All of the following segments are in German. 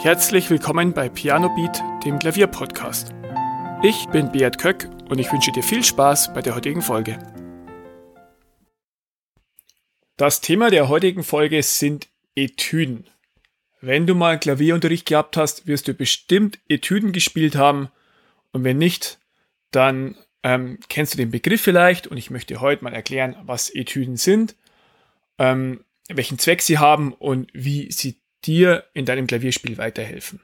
Herzlich willkommen bei Piano Beat, dem Klavierpodcast. Ich bin Beat Köck und ich wünsche dir viel Spaß bei der heutigen Folge. Das Thema der heutigen Folge sind Etüden. Wenn du mal Klavierunterricht gehabt hast, wirst du bestimmt Etüden gespielt haben und wenn nicht, dann ähm, kennst du den Begriff vielleicht und ich möchte heute mal erklären, was Etüden sind, ähm, welchen Zweck sie haben und wie sie dir in deinem Klavierspiel weiterhelfen.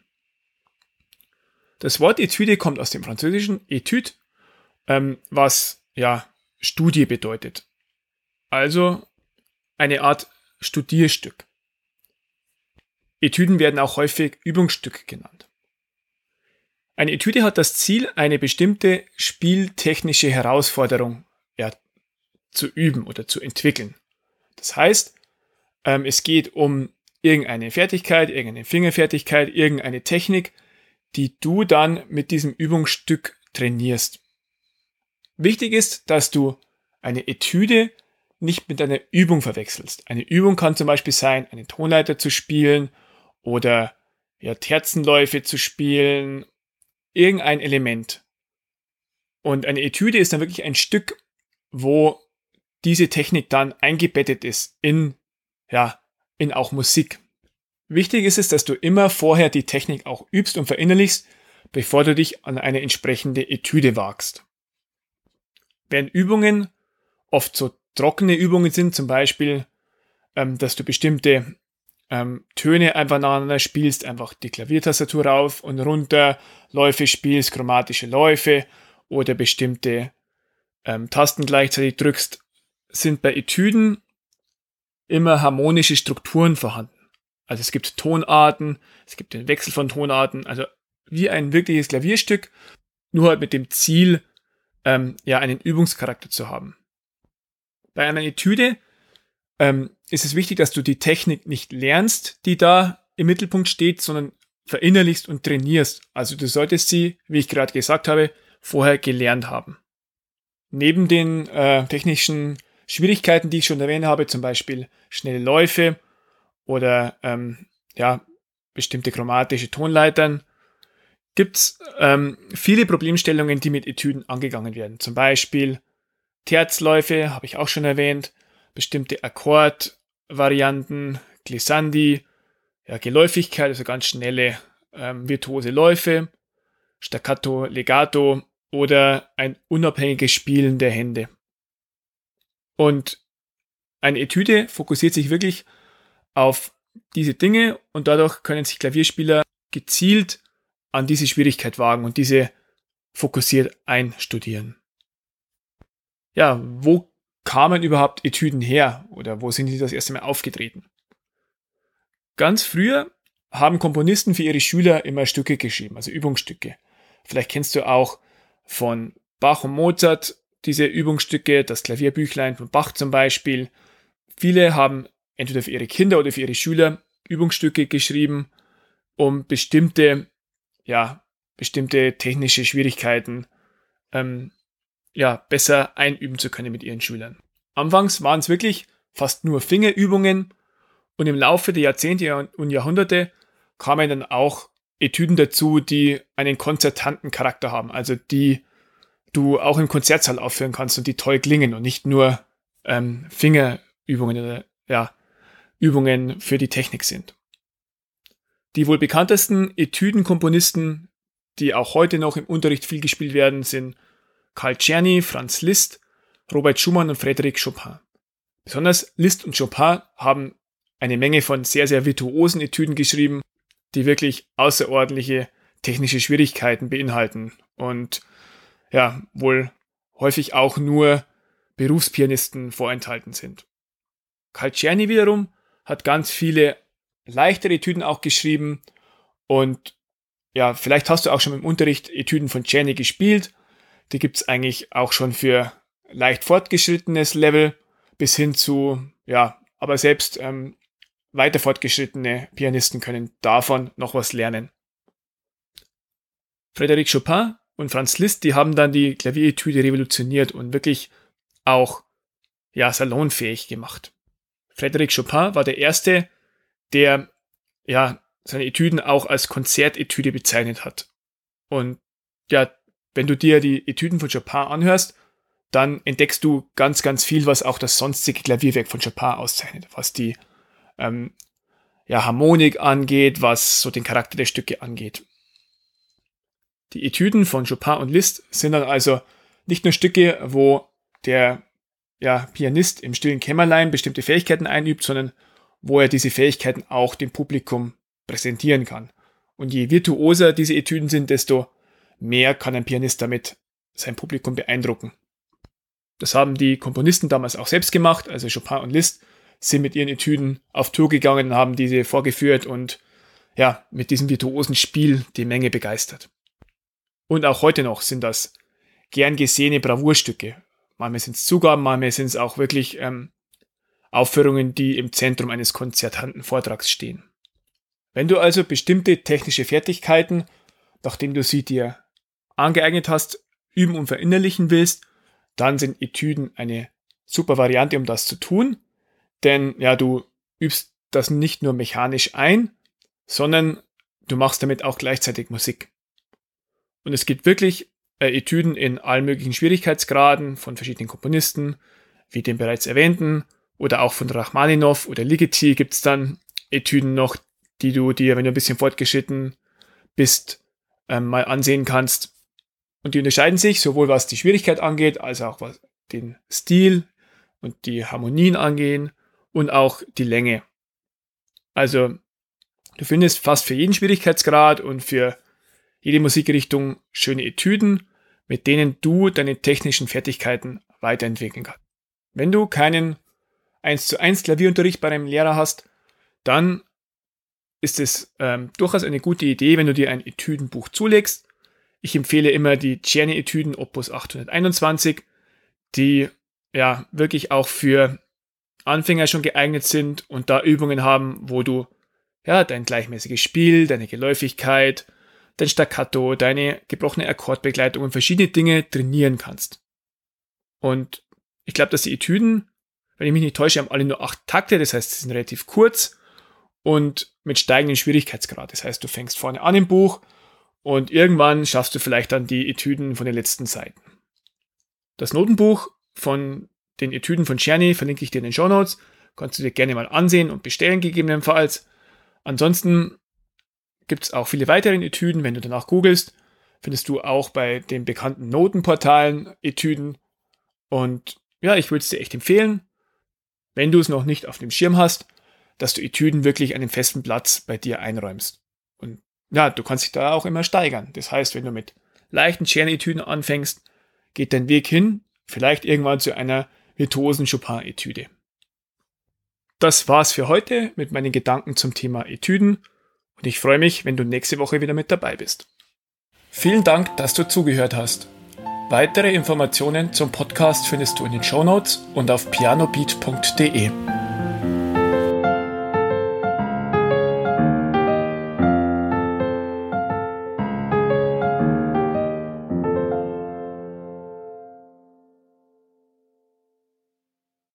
Das Wort Etüde kommt aus dem französischen Etude, ähm, was ja Studie bedeutet. Also eine Art Studierstück. Etüden werden auch häufig Übungsstück genannt. Eine Etüde hat das Ziel, eine bestimmte spieltechnische Herausforderung ja, zu üben oder zu entwickeln. Das heißt, ähm, es geht um irgendeine Fertigkeit, irgendeine Fingerfertigkeit, irgendeine Technik, die du dann mit diesem Übungsstück trainierst. Wichtig ist, dass du eine Etüde nicht mit einer Übung verwechselst. Eine Übung kann zum Beispiel sein, eine Tonleiter zu spielen oder ja, Terzenläufe zu spielen, irgendein Element. Und eine Etüde ist dann wirklich ein Stück, wo diese Technik dann eingebettet ist in ja, in auch Musik. Wichtig ist es, dass du immer vorher die Technik auch übst und verinnerlichst, bevor du dich an eine entsprechende Etüde wagst. Während Übungen oft so trockene Übungen sind, zum Beispiel, ähm, dass du bestimmte ähm, Töne einfach nacheinander spielst, einfach die Klaviertastatur rauf und runter, Läufe spielst, chromatische Läufe oder bestimmte ähm, Tasten gleichzeitig drückst, sind bei Etüden immer harmonische Strukturen vorhanden. Also es gibt Tonarten, es gibt den Wechsel von Tonarten, also wie ein wirkliches Klavierstück, nur halt mit dem Ziel, ähm, ja, einen Übungscharakter zu haben. Bei einer Etüde ähm, ist es wichtig, dass du die Technik nicht lernst, die da im Mittelpunkt steht, sondern verinnerlichst und trainierst. Also du solltest sie, wie ich gerade gesagt habe, vorher gelernt haben. Neben den äh, technischen Schwierigkeiten, die ich schon erwähnt habe, zum Beispiel schnelle Läufe oder ähm, ja, bestimmte chromatische Tonleitern, gibt es ähm, viele Problemstellungen, die mit Etüden angegangen werden. Zum Beispiel Terzläufe, habe ich auch schon erwähnt, bestimmte Akkordvarianten, Glissandi, ja, Geläufigkeit, also ganz schnelle ähm, virtuose Läufe, Staccato, Legato oder ein unabhängiges Spielen der Hände. Und eine Etüde fokussiert sich wirklich auf diese Dinge und dadurch können sich Klavierspieler gezielt an diese Schwierigkeit wagen und diese fokussiert einstudieren. Ja, wo kamen überhaupt Etüden her oder wo sind sie das erste Mal aufgetreten? Ganz früher haben Komponisten für ihre Schüler immer Stücke geschrieben, also Übungsstücke. Vielleicht kennst du auch von Bach und Mozart diese Übungsstücke, das Klavierbüchlein von Bach zum Beispiel. Viele haben entweder für ihre Kinder oder für ihre Schüler Übungsstücke geschrieben, um bestimmte, ja, bestimmte technische Schwierigkeiten ähm, ja, besser einüben zu können mit ihren Schülern. Anfangs waren es wirklich fast nur Fingerübungen und im Laufe der Jahrzehnte und Jahrhunderte kamen dann auch Etüden dazu, die einen konzertanten Charakter haben, also die du auch im Konzertsaal aufführen kannst und die toll klingen und nicht nur ähm, Fingerübungen oder ja, Übungen für die Technik sind. Die wohl bekanntesten Etüdenkomponisten, die auch heute noch im Unterricht viel gespielt werden, sind Karl Czerny, Franz Liszt, Robert Schumann und Frédéric Chopin. Besonders Liszt und Chopin haben eine Menge von sehr, sehr virtuosen Etüden geschrieben, die wirklich außerordentliche technische Schwierigkeiten beinhalten und ja, wohl häufig auch nur Berufspianisten vorenthalten sind. Calciani wiederum hat ganz viele leichtere Etüden auch geschrieben und ja, vielleicht hast du auch schon im Unterricht Etüden von Czerny gespielt. Die gibt es eigentlich auch schon für leicht fortgeschrittenes Level bis hin zu, ja, aber selbst ähm, weiter fortgeschrittene Pianisten können davon noch was lernen. Frédéric Chopin und Franz Liszt, die haben dann die Klavieretüde revolutioniert und wirklich auch ja, salonfähig gemacht. Frédéric Chopin war der Erste, der ja, seine Etüden auch als Konzertetüde bezeichnet hat. Und ja, wenn du dir die Etüden von Chopin anhörst, dann entdeckst du ganz, ganz viel, was auch das sonstige Klavierwerk von Chopin auszeichnet, was die ähm, ja, Harmonik angeht, was so den Charakter der Stücke angeht. Die Etüden von Chopin und Liszt sind dann also nicht nur Stücke, wo der ja, Pianist im stillen Kämmerlein bestimmte Fähigkeiten einübt, sondern wo er diese Fähigkeiten auch dem Publikum präsentieren kann. Und je virtuoser diese Etüden sind, desto mehr kann ein Pianist damit sein Publikum beeindrucken. Das haben die Komponisten damals auch selbst gemacht, also Chopin und Liszt sind mit ihren Etüden auf Tour gegangen, haben diese vorgeführt und ja, mit diesem virtuosen Spiel die Menge begeistert. Und auch heute noch sind das gern gesehene Bravourstücke. Manchmal sind es Zugaben, manchmal sind es auch wirklich ähm, Aufführungen, die im Zentrum eines konzertanten Vortrags stehen. Wenn du also bestimmte technische Fertigkeiten, nachdem du sie dir angeeignet hast, üben und verinnerlichen willst, dann sind Etüden eine super Variante, um das zu tun. Denn ja, du übst das nicht nur mechanisch ein, sondern du machst damit auch gleichzeitig Musik. Und es gibt wirklich äh, Etüden in allen möglichen Schwierigkeitsgraden von verschiedenen Komponisten, wie den bereits erwähnten, oder auch von Rachmaninoff oder Ligeti gibt es dann Etüden noch, die du dir, wenn du ein bisschen fortgeschritten bist, ähm, mal ansehen kannst. Und die unterscheiden sich sowohl was die Schwierigkeit angeht, als auch was den Stil und die Harmonien angehen und auch die Länge. Also du findest fast für jeden Schwierigkeitsgrad und für jede Musikrichtung schöne Etüden, mit denen du deine technischen Fertigkeiten weiterentwickeln kannst. Wenn du keinen 1 zu 1 Klavierunterricht bei einem Lehrer hast, dann ist es ähm, durchaus eine gute Idee, wenn du dir ein Etüdenbuch zulegst ich empfehle immer die Czerny-Etüden Opus 821, die ja wirklich auch für Anfänger schon geeignet sind und da Übungen haben, wo du ja dein gleichmäßiges Spiel, deine Geläufigkeit, dein Staccato, deine gebrochene Akkordbegleitung und verschiedene Dinge trainieren kannst. Und ich glaube, dass die Etüden, wenn ich mich nicht täusche, haben alle nur acht Takte, das heißt, sie sind relativ kurz und mit steigendem Schwierigkeitsgrad. Das heißt, du fängst vorne an im Buch und irgendwann schaffst du vielleicht dann die Etüden von den letzten Seiten. Das Notenbuch von den Etüden von Czerny verlinke ich dir in den Show Notes. Kannst du dir gerne mal ansehen und bestellen, gegebenenfalls. Ansonsten gibt es auch viele weitere Etüden. Wenn du danach googelst, findest du auch bei den bekannten Notenportalen Etüden. Und ja, ich würde es dir echt empfehlen, wenn du es noch nicht auf dem Schirm hast, dass du Etüden wirklich einen festen Platz bei dir einräumst. Und ja, du kannst dich da auch immer steigern. Das heißt, wenn du mit leichten Czerny-Etüden anfängst, geht dein Weg hin, vielleicht irgendwann zu einer virtuosen Chopin-Etüde. Das war's für heute mit meinen Gedanken zum Thema Etüden und ich freue mich, wenn du nächste Woche wieder mit dabei bist. Vielen Dank, dass du zugehört hast. Weitere Informationen zum Podcast findest du in den Show Notes und auf pianobeat.de.